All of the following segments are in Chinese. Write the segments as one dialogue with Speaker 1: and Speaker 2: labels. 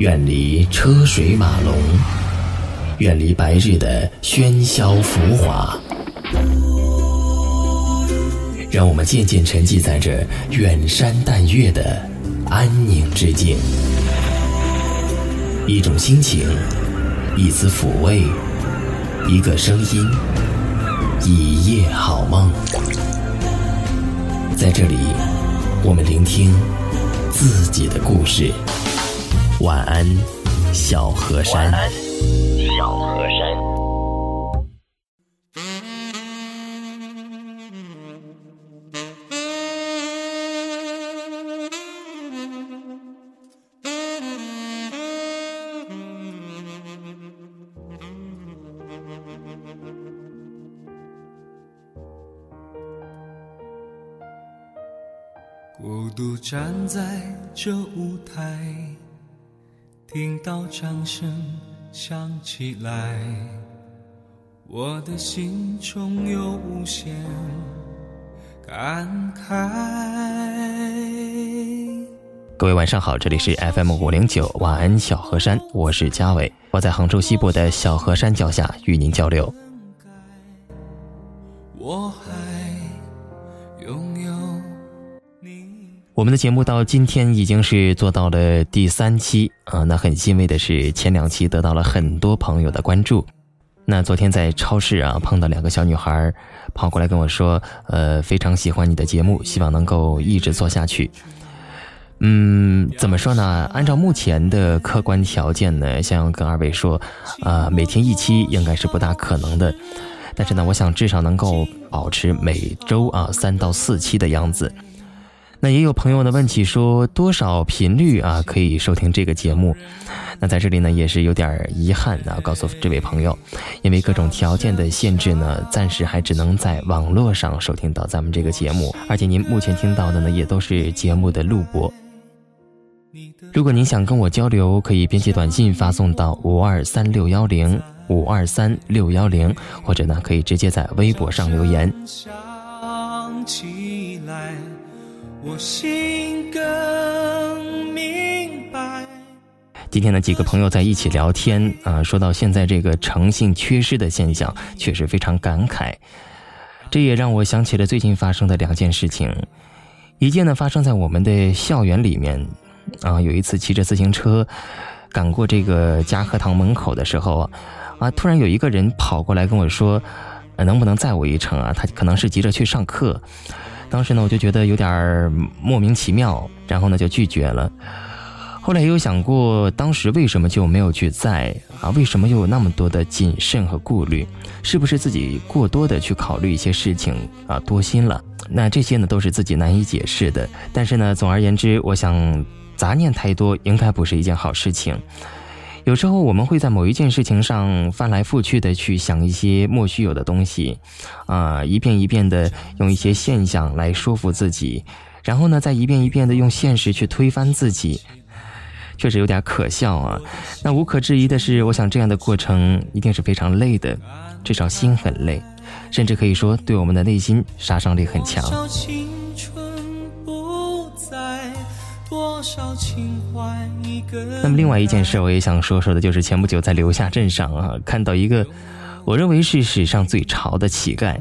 Speaker 1: 远离车水马龙，远离白日的喧嚣浮华，让我们渐渐沉寂在这远山淡月的安宁之境。一种心情，一丝抚慰，一个声音，一夜好梦。在这里，我们聆听自己的故事。晚安，小河山。晚安，小河山。
Speaker 2: 孤独站在这舞台。听到掌声响起来，我的心中有无限感慨。
Speaker 1: 各位晚上好，这里是 FM 五零九晚安小河山，我是嘉伟，我在杭州西部的小河山脚下与您交流。我我们的节目到今天已经是做到了第三期啊，那很欣慰的是前两期得到了很多朋友的关注。那昨天在超市啊碰到两个小女孩，跑过来跟我说，呃，非常喜欢你的节目，希望能够一直做下去。嗯，怎么说呢？按照目前的客观条件呢，想要跟二位说，啊，每天一期应该是不大可能的，但是呢，我想至少能够保持每周啊三到四期的样子。那也有朋友呢问起说多少频率啊可以收听这个节目？那在这里呢也是有点遗憾啊，告诉这位朋友，因为各种条件的限制呢，暂时还只能在网络上收听到咱们这个节目，而且您目前听到的呢也都是节目的录播。如果您想跟我交流，可以编辑短信发送到五二三六幺零五二三六幺零，或者呢可以直接在微博上留言。我心更明白。今天的几个朋友在一起聊天啊，说到现在这个诚信缺失的现象，确实非常感慨。这也让我想起了最近发生的两件事情。一件呢发生在我们的校园里面，啊，有一次骑着自行车赶过这个嘉禾堂门口的时候，啊，突然有一个人跑过来跟我说，能不能载我一程啊？他可能是急着去上课。当时呢，我就觉得有点莫名其妙，然后呢就拒绝了。后来也有想过，当时为什么就没有去在啊？为什么又有那么多的谨慎和顾虑？是不是自己过多的去考虑一些事情啊？多心了？那这些呢，都是自己难以解释的。但是呢，总而言之，我想杂念太多应该不是一件好事情。有时候我们会在某一件事情上翻来覆去的去想一些莫须有的东西，啊，一遍一遍的用一些现象来说服自己，然后呢，再一遍一遍的用现实去推翻自己，确实有点可笑啊。那无可置疑的是，我想这样的过程一定是非常累的，至少心很累，甚至可以说对我们的内心杀伤力很强。那么，另外一件事，我也想说说的，就是前不久在留下镇上啊，看到一个我认为是史上最潮的乞丐，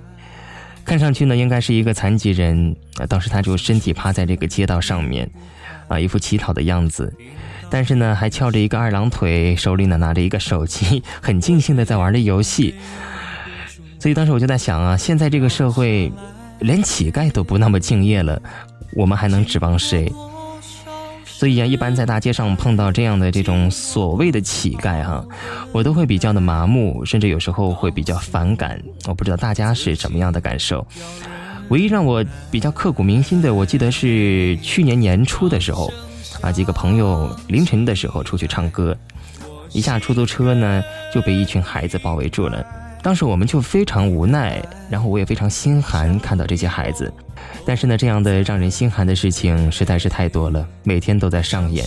Speaker 1: 看上去呢，应该是一个残疾人啊。当时他就身体趴在这个街道上面，啊，一副乞讨的样子，但是呢，还翘着一个二郎腿，手里呢拿着一个手机，很尽兴的在玩着游戏。所以当时我就在想啊，现在这个社会，连乞丐都不那么敬业了，我们还能指望谁？所以啊，一般在大街上碰到这样的这种所谓的乞丐哈，我都会比较的麻木，甚至有时候会比较反感。我不知道大家是什么样的感受。唯一让我比较刻骨铭心的，我记得是去年年初的时候，啊，几个朋友凌晨的时候出去唱歌，一下出租车呢就被一群孩子包围住了。当时我们就非常无奈，然后我也非常心寒，看到这些孩子。但是呢，这样的让人心寒的事情实在是太多了，每天都在上演。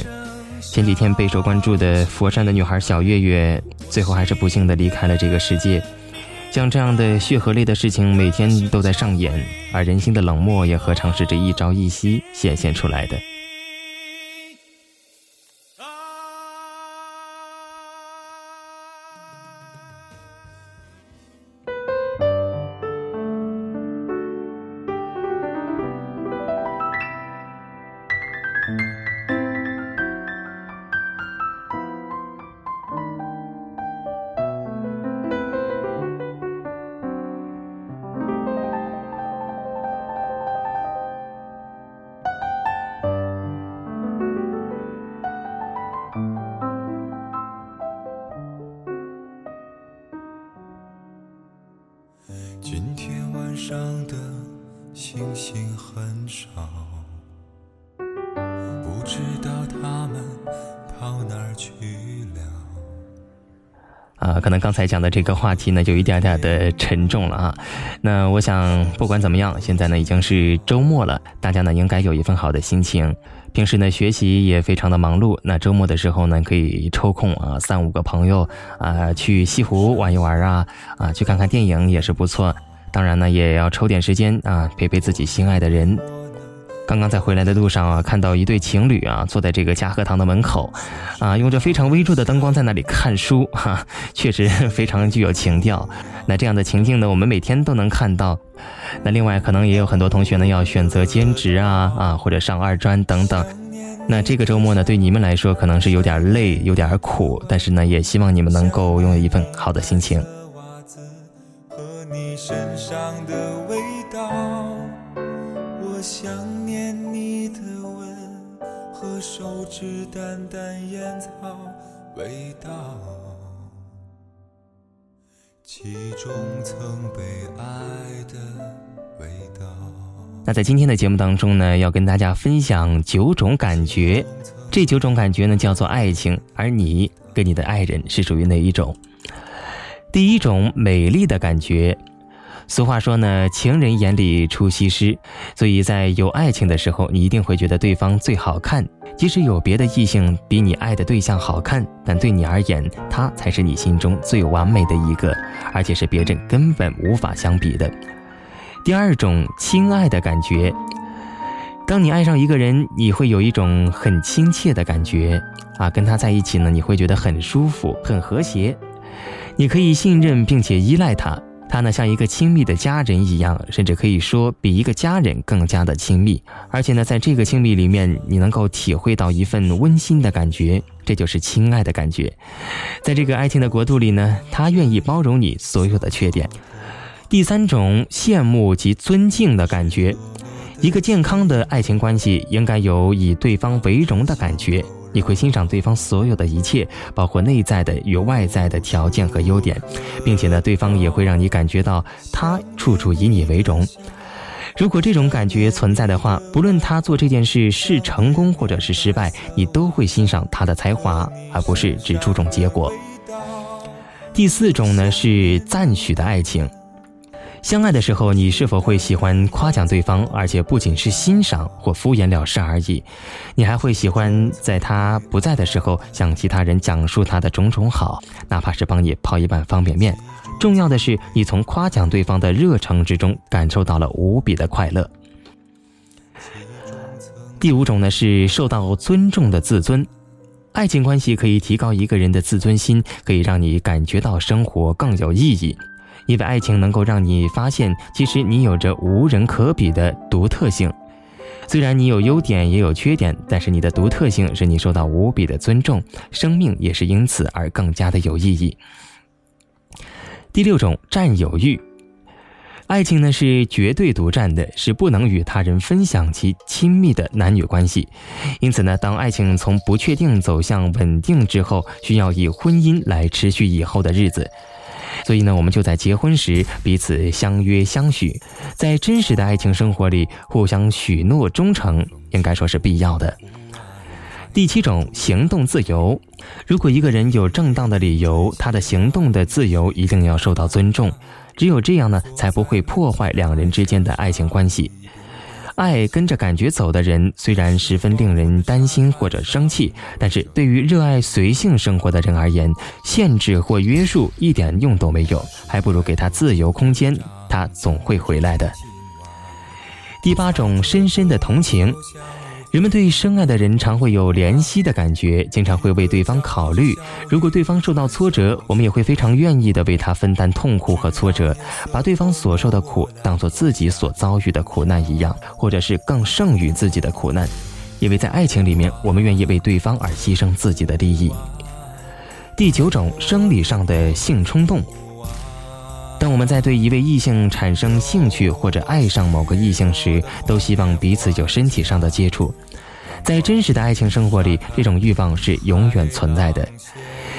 Speaker 1: 前几天备受关注的佛山的女孩小月月，最后还是不幸的离开了这个世界。像这样的血和泪的事情，每天都在上演，而人心的冷漠也何尝是这一朝一夕显现出来的？啊，可能刚才讲的这个话题呢，就一点点的沉重了啊。那我想，不管怎么样，现在呢已经是周末了，大家呢应该有一份好的心情。平时呢学习也非常的忙碌，那周末的时候呢可以抽空啊，三五个朋友啊去西湖玩一玩啊，啊去看看电影也是不错。当然呢也要抽点时间啊陪陪自己心爱的人。刚刚在回来的路上啊，看到一对情侣啊，坐在这个嘉禾堂的门口，啊，用着非常微弱的灯光在那里看书，哈，确实非常具有情调。那这样的情境呢，我们每天都能看到。那另外，可能也有很多同学呢要选择兼职啊，啊，或者上二专等等。那这个周末呢，对你们来说可能是有点累，有点苦，但是呢，也希望你们能够拥有一份好的心情。和你身上的味道手指淡淡烟草味道，其中曾被爱的味道。那在今天的节目当中呢，要跟大家分享九种感觉，这九种感觉呢叫做爱情，而你跟你的爱人是属于哪一种？第一种美丽的感觉。俗话说呢，情人眼里出西施，所以在有爱情的时候，你一定会觉得对方最好看。即使有别的异性比你爱的对象好看，但对你而言，他才是你心中最完美的一个，而且是别人根本无法相比的。第二种亲爱的感觉，当你爱上一个人，你会有一种很亲切的感觉啊，跟他在一起呢，你会觉得很舒服、很和谐，你可以信任并且依赖他。他呢，像一个亲密的家人一样，甚至可以说比一个家人更加的亲密。而且呢，在这个亲密里面，你能够体会到一份温馨的感觉，这就是亲爱的感觉。在这个爱情的国度里呢，他愿意包容你所有的缺点。第三种羡慕及尊敬的感觉，一个健康的爱情关系应该有以对方为荣的感觉。你会欣赏对方所有的一切，包括内在的与外在的条件和优点，并且呢，对方也会让你感觉到他处处以你为荣。如果这种感觉存在的话，不论他做这件事是成功或者是失败，你都会欣赏他的才华，而不是只注重结果。第四种呢是赞许的爱情。相爱的时候，你是否会喜欢夸奖对方？而且不仅是欣赏或敷衍了事而已，你还会喜欢在他不在的时候向其他人讲述他的种种好，哪怕是帮你泡一碗方便面。重要的是，你从夸奖对方的热诚之中感受到了无比的快乐。第五种呢是受到尊重的自尊，爱情关系可以提高一个人的自尊心，可以让你感觉到生活更有意义。因为爱情能够让你发现，其实你有着无人可比的独特性。虽然你有优点也有缺点，但是你的独特性使你受到无比的尊重，生命也是因此而更加的有意义。第六种占有欲，爱情呢是绝对独占的，是不能与他人分享其亲密的男女关系。因此呢，当爱情从不确定走向稳定之后，需要以婚姻来持续以后的日子。所以呢，我们就在结婚时彼此相约相许，在真实的爱情生活里互相许诺忠诚，应该说是必要的。第七种，行动自由。如果一个人有正当的理由，他的行动的自由一定要受到尊重，只有这样呢，才不会破坏两人之间的爱情关系。爱跟着感觉走的人，虽然十分令人担心或者生气，但是对于热爱随性生活的人而言，限制或约束一点用都没有，还不如给他自由空间，他总会回来的。第八种，深深的同情。人们对深爱的人常会有怜惜的感觉，经常会为对方考虑。如果对方受到挫折，我们也会非常愿意的为他分担痛苦和挫折，把对方所受的苦当做自己所遭遇的苦难一样，或者是更胜于自己的苦难。因为在爱情里面，我们愿意为对方而牺牲自己的利益。第九种，生理上的性冲动。当我们在对一位异性产生兴趣或者爱上某个异性时，都希望彼此有身体上的接触。在真实的爱情生活里，这种欲望是永远存在的。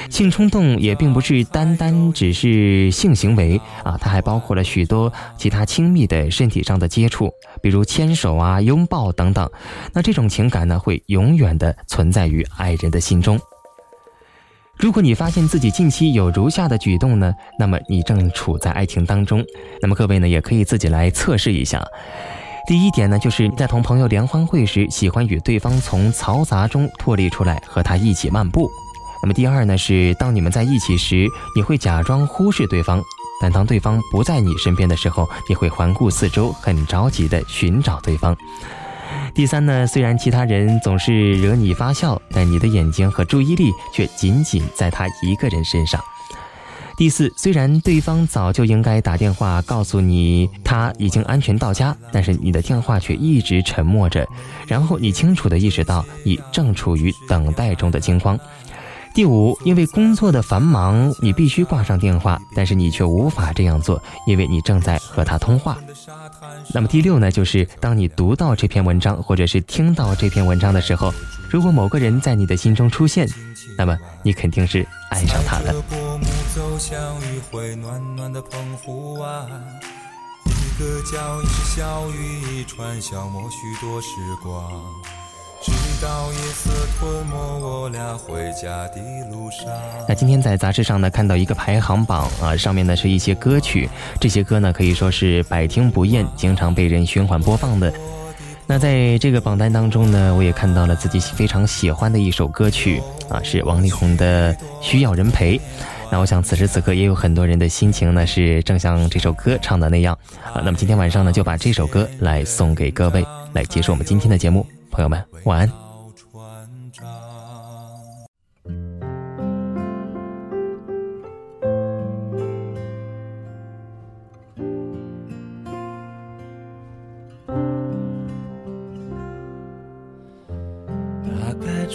Speaker 1: 性冲动也并不是单单只是性行为啊，它还包括了许多其他亲密的身体上的接触，比如牵手啊、拥抱等等。那这种情感呢，会永远的存在于爱人的心中。如果你发现自己近期有如下的举动呢，那么你正处在爱情当中。那么各位呢，也可以自己来测试一下。第一点呢，就是在同朋友联欢会时，喜欢与对方从嘈杂中脱离出来，和他一起漫步。那么第二呢，是当你们在一起时，你会假装忽视对方，但当对方不在你身边的时候，你会环顾四周，很着急地寻找对方。第三呢，虽然其他人总是惹你发笑，但你的眼睛和注意力却仅仅在他一个人身上。第四，虽然对方早就应该打电话告诉你他已经安全到家，但是你的电话却一直沉默着，然后你清楚的意识到你正处于等待中的惊慌。第五，因为工作的繁忙，你必须挂上电话，但是你却无法这样做，因为你正在和他通话。那么第六呢，就是当你读到这篇文章，或者是听到这篇文章的时候，如果某个人在你的心中出现，那么你肯定是爱上他了。一个脚印小雨一串，消磨许多时光。直到夜色吞没我俩回家的路上。那今天在杂志上呢，看到一个排行榜啊，上面呢是一些歌曲，这些歌呢可以说是百听不厌，经常被人循环播放的。那在这个榜单当中呢，我也看到了自己非常喜欢的一首歌曲啊，是王力宏的《需要人陪》。那我想此时此刻也有很多人的心情呢，是正像这首歌唱的那样啊。那么今天晚上呢，就把这首歌来送给各位，来结束我们今天的节目。朋友们，晚安。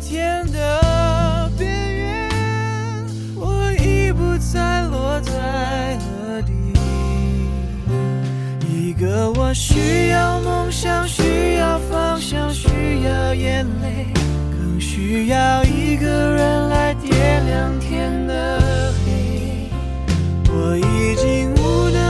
Speaker 2: 天的边缘，我已不再落在何地。一个我需要梦想，需要方向，需要眼泪，更需要一个人来点亮天的黑。我已经。无能